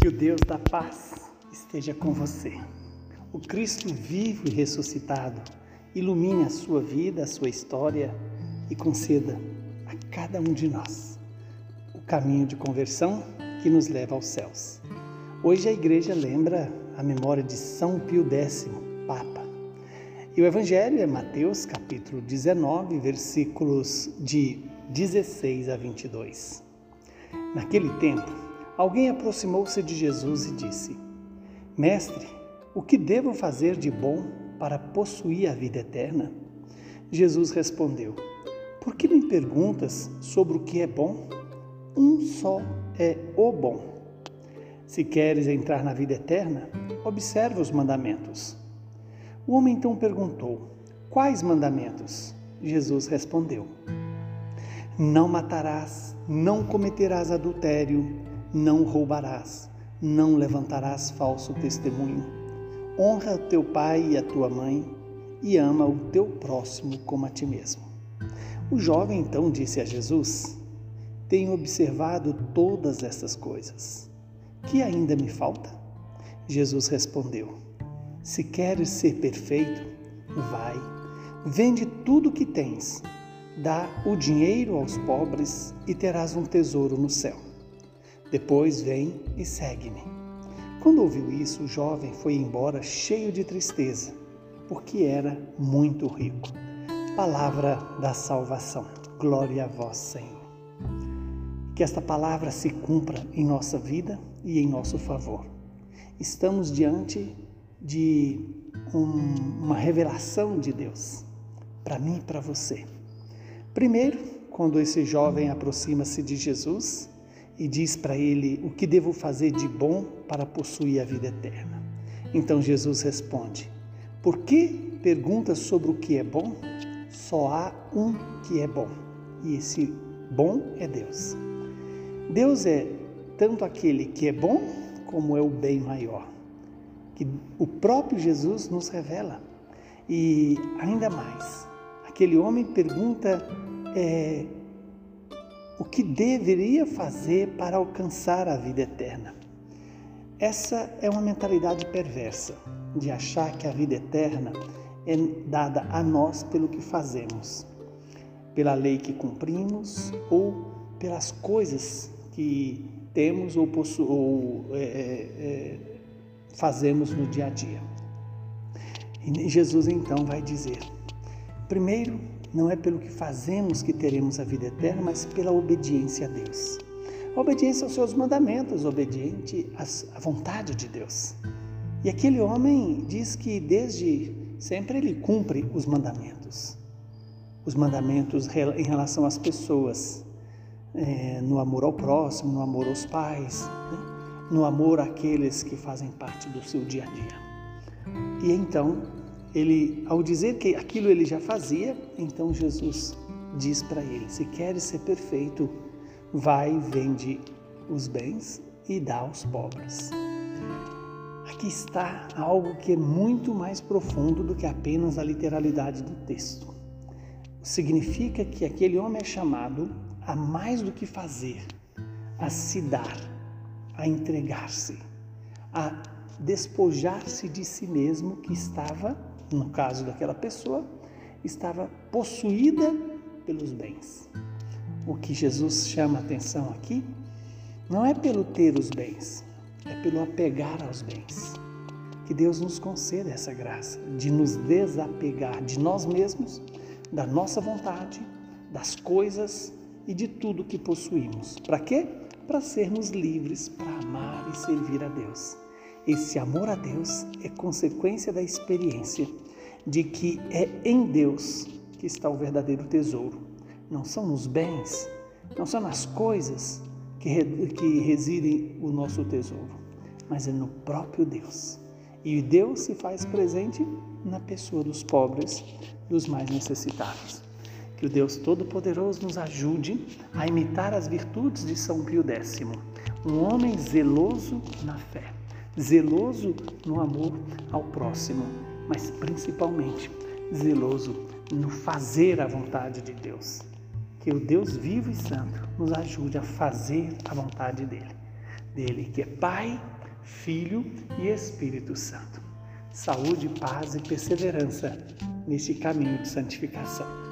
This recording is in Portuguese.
Que o Deus da paz esteja com você. O Cristo vivo e ressuscitado ilumine a sua vida, a sua história e conceda a cada um de nós o caminho de conversão que nos leva aos céus. Hoje a igreja lembra a memória de São Pio X, Papa. E o Evangelho é Mateus capítulo 19, versículos de 16 a 22. Naquele tempo, alguém aproximou-se de Jesus e disse: Mestre, o que devo fazer de bom para possuir a vida eterna? Jesus respondeu: Por que me perguntas sobre o que é bom? Um só é o bom. Se queres entrar na vida eterna, observa os mandamentos. O homem então perguntou: Quais mandamentos? Jesus respondeu: Não matarás, não cometerás adultério, não roubarás, não levantarás falso testemunho. Honra teu pai e a tua mãe e ama o teu próximo como a ti mesmo. O jovem então disse a Jesus: Tenho observado todas essas coisas. Que ainda me falta? Jesus respondeu: Se queres ser perfeito, vai, vende tudo o que tens, dá o dinheiro aos pobres e terás um tesouro no céu. Depois vem e segue-me. Quando ouviu isso, o jovem foi embora cheio de tristeza, porque era muito rico. Palavra da salvação. Glória a vós, Senhor. Que esta palavra se cumpra em nossa vida e em nosso favor. Estamos diante de um, uma revelação de Deus para mim e para você. Primeiro, quando esse jovem aproxima-se de Jesus e diz para ele o que devo fazer de bom para possuir a vida eterna. Então Jesus responde: Por que perguntas sobre o que é bom? Só há um que é bom, e esse bom é Deus. Deus é tanto aquele que é bom como é o bem maior, que o próprio Jesus nos revela. E ainda mais, aquele homem pergunta é, o que deveria fazer para alcançar a vida eterna. Essa é uma mentalidade perversa de achar que a vida eterna é dada a nós pelo que fazemos, pela lei que cumprimos ou pelas coisas que temos ou, ou é, é, é, fazemos no dia a dia. E Jesus então vai dizer: primeiro, não é pelo que fazemos que teremos a vida eterna, mas pela obediência a Deus. A obediência aos seus mandamentos, obediente à vontade de Deus. E aquele homem diz que desde sempre ele cumpre os mandamentos. Os mandamentos em relação às pessoas, é, no amor ao próximo, no amor aos pais, né? no amor àqueles que fazem parte do seu dia a dia. E então, ele, ao dizer que aquilo ele já fazia, então Jesus diz para ele: se queres ser perfeito, vai, vende os bens e dá aos pobres. Aqui está algo que é muito mais profundo do que apenas a literalidade do texto. Significa que aquele homem é chamado a mais do que fazer, a se dar, a entregar-se, a despojar-se de si mesmo que estava, no caso daquela pessoa, estava possuída pelos bens. O que Jesus chama a atenção aqui não é pelo ter os bens, é pelo apegar aos bens. Que Deus nos conceda essa graça de nos desapegar de nós mesmos, da nossa vontade, das coisas e de tudo que possuímos. Para quê? Para sermos livres para amar e servir a Deus. Esse amor a Deus é consequência da experiência de que é em Deus que está o verdadeiro tesouro. Não são nos bens, não são nas coisas que, que residem o nosso tesouro, mas é no próprio Deus. E Deus se faz presente na pessoa dos pobres, dos mais necessitados. Que o Deus Todo-Poderoso nos ajude a imitar as virtudes de São Pio X, um homem zeloso na fé, zeloso no amor ao próximo, mas principalmente zeloso no fazer a vontade de Deus. Que o Deus vivo e santo nos ajude a fazer a vontade dele. dele, que é Pai, Filho e Espírito Santo. Saúde, paz e perseverança neste caminho de santificação.